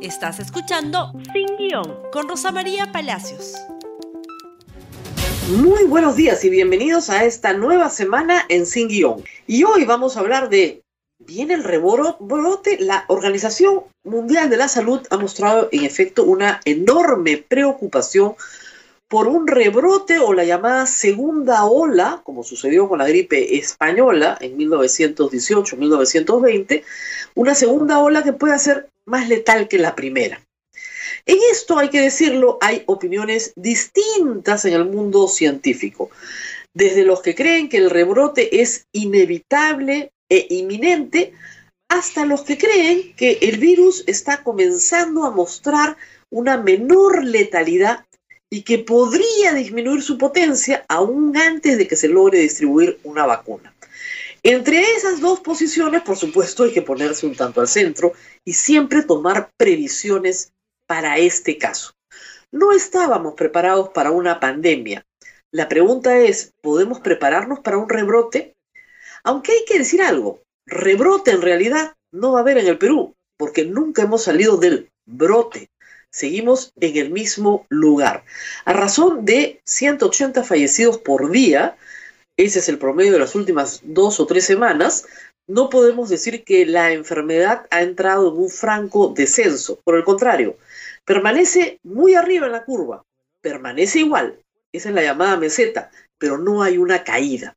Estás escuchando Sin Guión con Rosa María Palacios. Muy buenos días y bienvenidos a esta nueva semana en Sin Guión. Y hoy vamos a hablar de ¿Viene el rebrote? La Organización Mundial de la Salud ha mostrado en efecto una enorme preocupación por un rebrote o la llamada segunda ola, como sucedió con la gripe española en 1918-1920, una segunda ola que puede ser más letal que la primera. En esto, hay que decirlo, hay opiniones distintas en el mundo científico, desde los que creen que el rebrote es inevitable e inminente, hasta los que creen que el virus está comenzando a mostrar una menor letalidad y que podría disminuir su potencia aún antes de que se logre distribuir una vacuna. Entre esas dos posiciones, por supuesto, hay que ponerse un tanto al centro y siempre tomar previsiones para este caso. No estábamos preparados para una pandemia. La pregunta es, ¿podemos prepararnos para un rebrote? Aunque hay que decir algo, rebrote en realidad no va a haber en el Perú, porque nunca hemos salido del brote. Seguimos en el mismo lugar. A razón de 180 fallecidos por día, ese es el promedio de las últimas dos o tres semanas, no podemos decir que la enfermedad ha entrado en un franco descenso. Por el contrario, permanece muy arriba en la curva, permanece igual. Esa es la llamada meseta, pero no hay una caída.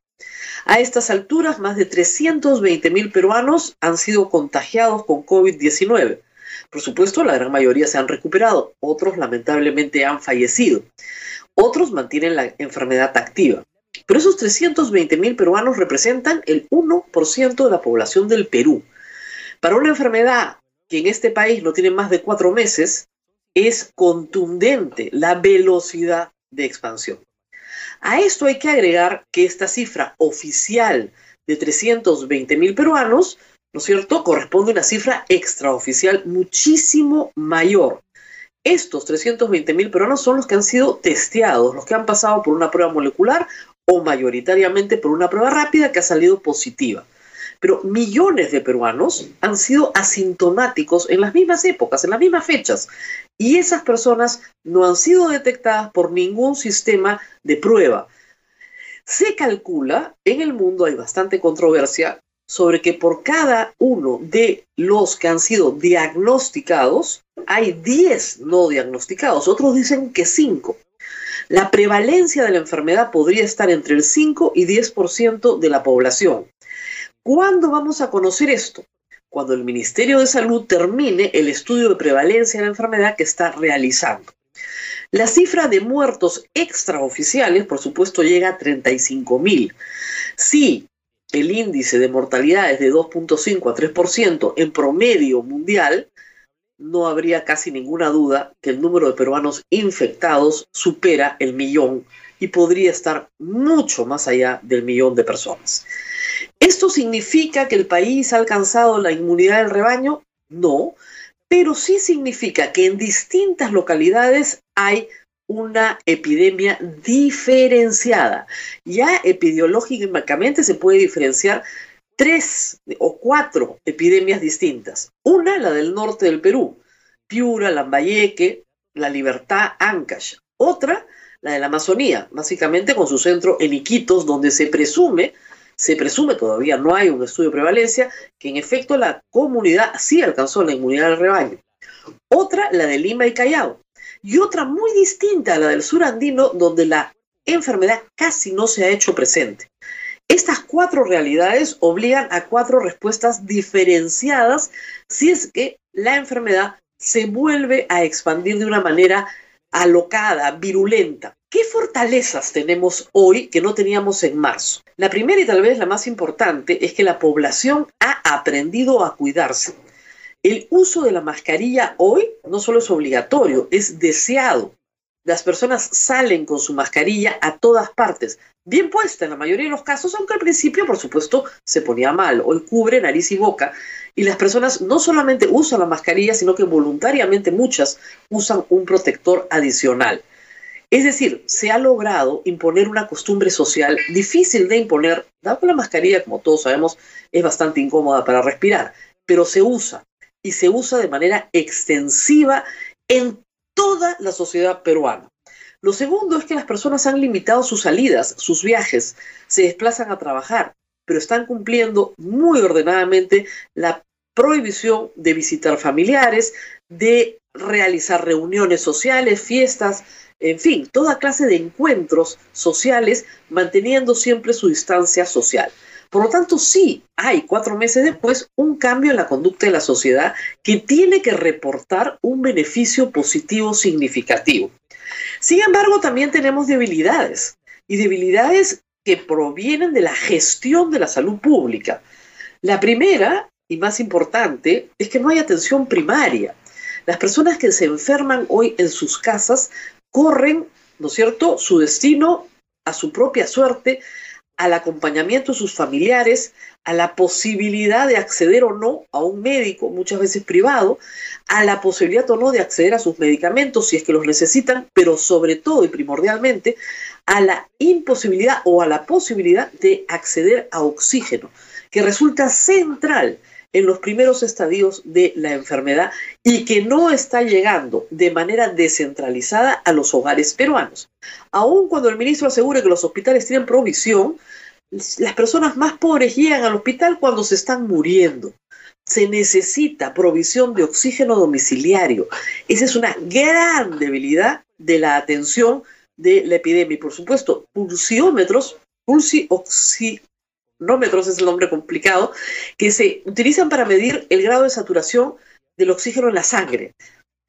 A estas alturas, más de 320 mil peruanos han sido contagiados con COVID-19. Por supuesto, la gran mayoría se han recuperado, otros lamentablemente han fallecido. Otros mantienen la enfermedad activa. Pero esos 320 mil peruanos representan el 1% de la población del Perú. Para una enfermedad que en este país no tiene más de cuatro meses, es contundente la velocidad de expansión. A esto hay que agregar que esta cifra oficial de 320 mil peruanos, ¿no es cierto?, corresponde a una cifra extraoficial muchísimo mayor. Estos 320 mil peruanos son los que han sido testeados, los que han pasado por una prueba molecular o mayoritariamente por una prueba rápida que ha salido positiva. Pero millones de peruanos han sido asintomáticos en las mismas épocas, en las mismas fechas, y esas personas no han sido detectadas por ningún sistema de prueba. Se calcula, en el mundo hay bastante controversia sobre que por cada uno de los que han sido diagnosticados, hay 10 no diagnosticados, otros dicen que 5. La prevalencia de la enfermedad podría estar entre el 5 y 10% de la población. ¿Cuándo vamos a conocer esto? Cuando el Ministerio de Salud termine el estudio de prevalencia de la enfermedad que está realizando. La cifra de muertos extraoficiales, por supuesto, llega a 35 mil. Si el índice de mortalidad es de 2.5 a 3% en promedio mundial, no habría casi ninguna duda que el número de peruanos infectados supera el millón y podría estar mucho más allá del millón de personas. ¿Esto significa que el país ha alcanzado la inmunidad del rebaño? No, pero sí significa que en distintas localidades hay una epidemia diferenciada. Ya epidemiológicamente se puede diferenciar tres o cuatro epidemias distintas. Una, la del norte del Perú, Piura, Lambayeque, La Libertad, Ancash. Otra, la de la Amazonía, básicamente con su centro en Iquitos, donde se presume, se presume, todavía no hay un estudio de prevalencia, que en efecto la comunidad sí alcanzó la inmunidad del rebaño. Otra, la de Lima y Callao. Y otra muy distinta a la del sur andino, donde la enfermedad casi no se ha hecho presente. Estas cuatro realidades obligan a cuatro respuestas diferenciadas si es que la enfermedad se vuelve a expandir de una manera alocada, virulenta. ¿Qué fortalezas tenemos hoy que no teníamos en marzo? La primera y tal vez la más importante es que la población ha aprendido a cuidarse. El uso de la mascarilla hoy no solo es obligatorio, es deseado. Las personas salen con su mascarilla a todas partes, bien puesta en la mayoría de los casos, aunque al principio, por supuesto, se ponía mal. Hoy cubre nariz y boca y las personas no solamente usan la mascarilla, sino que voluntariamente muchas usan un protector adicional. Es decir, se ha logrado imponer una costumbre social difícil de imponer, dado que la mascarilla, como todos sabemos, es bastante incómoda para respirar, pero se usa. Y se usa de manera extensiva en toda la sociedad peruana. Lo segundo es que las personas han limitado sus salidas, sus viajes, se desplazan a trabajar, pero están cumpliendo muy ordenadamente la prohibición de visitar familiares, de realizar reuniones sociales, fiestas, en fin, toda clase de encuentros sociales, manteniendo siempre su distancia social. Por lo tanto, sí hay cuatro meses después un cambio en la conducta de la sociedad que tiene que reportar un beneficio positivo significativo. Sin embargo, también tenemos debilidades y debilidades que provienen de la gestión de la salud pública. La primera y más importante es que no hay atención primaria. Las personas que se enferman hoy en sus casas corren, ¿no es cierto?, su destino a su propia suerte al acompañamiento de sus familiares, a la posibilidad de acceder o no a un médico, muchas veces privado, a la posibilidad o no de acceder a sus medicamentos si es que los necesitan, pero sobre todo y primordialmente a la imposibilidad o a la posibilidad de acceder a oxígeno, que resulta central en los primeros estadios de la enfermedad y que no está llegando de manera descentralizada a los hogares peruanos. Aun cuando el ministro asegure que los hospitales tienen provisión, las personas más pobres llegan al hospital cuando se están muriendo. Se necesita provisión de oxígeno domiciliario. Esa es una gran debilidad de la atención de la epidemia. Y por supuesto, pulsiómetros, pulsi es el nombre complicado, que se utilizan para medir el grado de saturación del oxígeno en la sangre.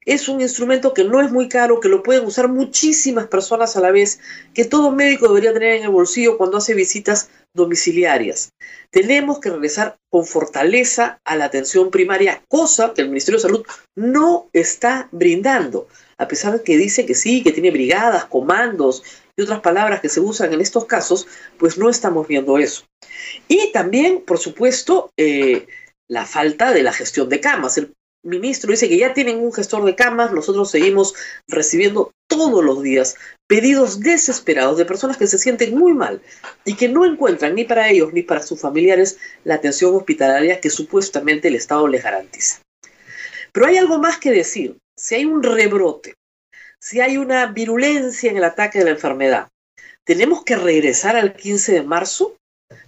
Es un instrumento que no es muy caro, que lo pueden usar muchísimas personas a la vez, que todo médico debería tener en el bolsillo cuando hace visitas domiciliarias. Tenemos que regresar con fortaleza a la atención primaria, cosa que el Ministerio de Salud no está brindando, a pesar de que dice que sí, que tiene brigadas, comandos y otras palabras que se usan en estos casos, pues no estamos viendo eso. Y también, por supuesto, eh, la falta de la gestión de camas. El ministro dice que ya tienen un gestor de camas, nosotros seguimos recibiendo todos los días pedidos desesperados de personas que se sienten muy mal y que no encuentran ni para ellos ni para sus familiares la atención hospitalaria que supuestamente el Estado les garantiza. Pero hay algo más que decir. Si hay un rebrote, si hay una virulencia en el ataque de la enfermedad, ¿tenemos que regresar al 15 de marzo?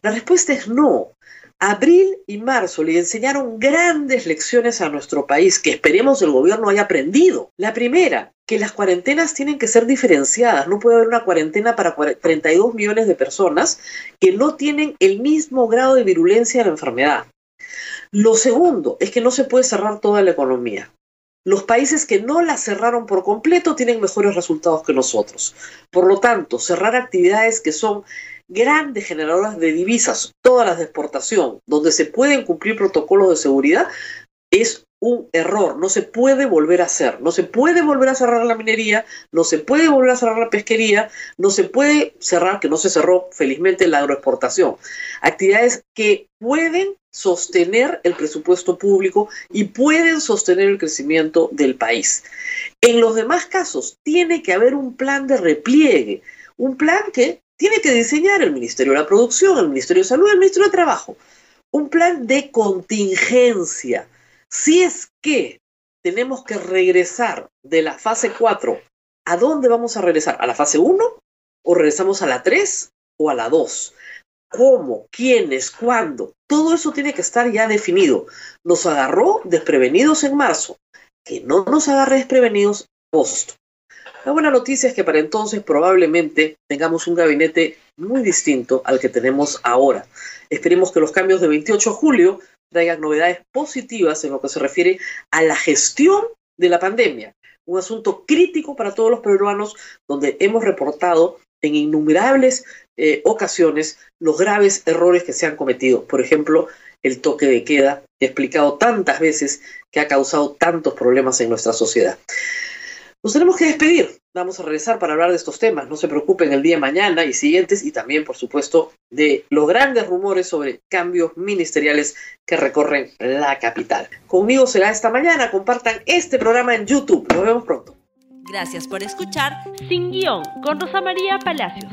La respuesta es no. Abril y marzo le enseñaron grandes lecciones a nuestro país que esperemos el gobierno haya aprendido. La primera, que las cuarentenas tienen que ser diferenciadas. No puede haber una cuarentena para 32 millones de personas que no tienen el mismo grado de virulencia de la enfermedad. Lo segundo es que no se puede cerrar toda la economía. Los países que no la cerraron por completo tienen mejores resultados que nosotros. Por lo tanto, cerrar actividades que son grandes generadoras de divisas, todas las de exportación, donde se pueden cumplir protocolos de seguridad, es un error, no se puede volver a hacer, no se puede volver a cerrar la minería, no se puede volver a cerrar la pesquería, no se puede cerrar, que no se cerró felizmente la agroexportación, actividades que pueden sostener el presupuesto público y pueden sostener el crecimiento del país. En los demás casos, tiene que haber un plan de repliegue, un plan que tiene que diseñar el Ministerio de la Producción, el Ministerio de Salud, el Ministerio de Trabajo, un plan de contingencia. Si es que tenemos que regresar de la fase 4, ¿a dónde vamos a regresar? ¿A la fase 1? ¿O regresamos a la 3 o a la 2? ¿Cómo? ¿Quiénes? ¿Cuándo? Todo eso tiene que estar ya definido. Nos agarró desprevenidos en marzo. Que no nos agarre desprevenidos en agosto. La buena noticia es que para entonces probablemente tengamos un gabinete muy distinto al que tenemos ahora. Esperemos que los cambios de 28 de julio traigan novedades positivas en lo que se refiere a la gestión de la pandemia, un asunto crítico para todos los peruanos donde hemos reportado en innumerables eh, ocasiones los graves errores que se han cometido. Por ejemplo, el toque de queda, explicado tantas veces que ha causado tantos problemas en nuestra sociedad. Nos tenemos que despedir. Vamos a regresar para hablar de estos temas. No se preocupen el día de mañana y siguientes y también, por supuesto, de los grandes rumores sobre cambios ministeriales que recorren la capital. Conmigo será esta mañana. Compartan este programa en YouTube. Nos vemos pronto. Gracias por escuchar Sin Guión con Rosa María Palacios.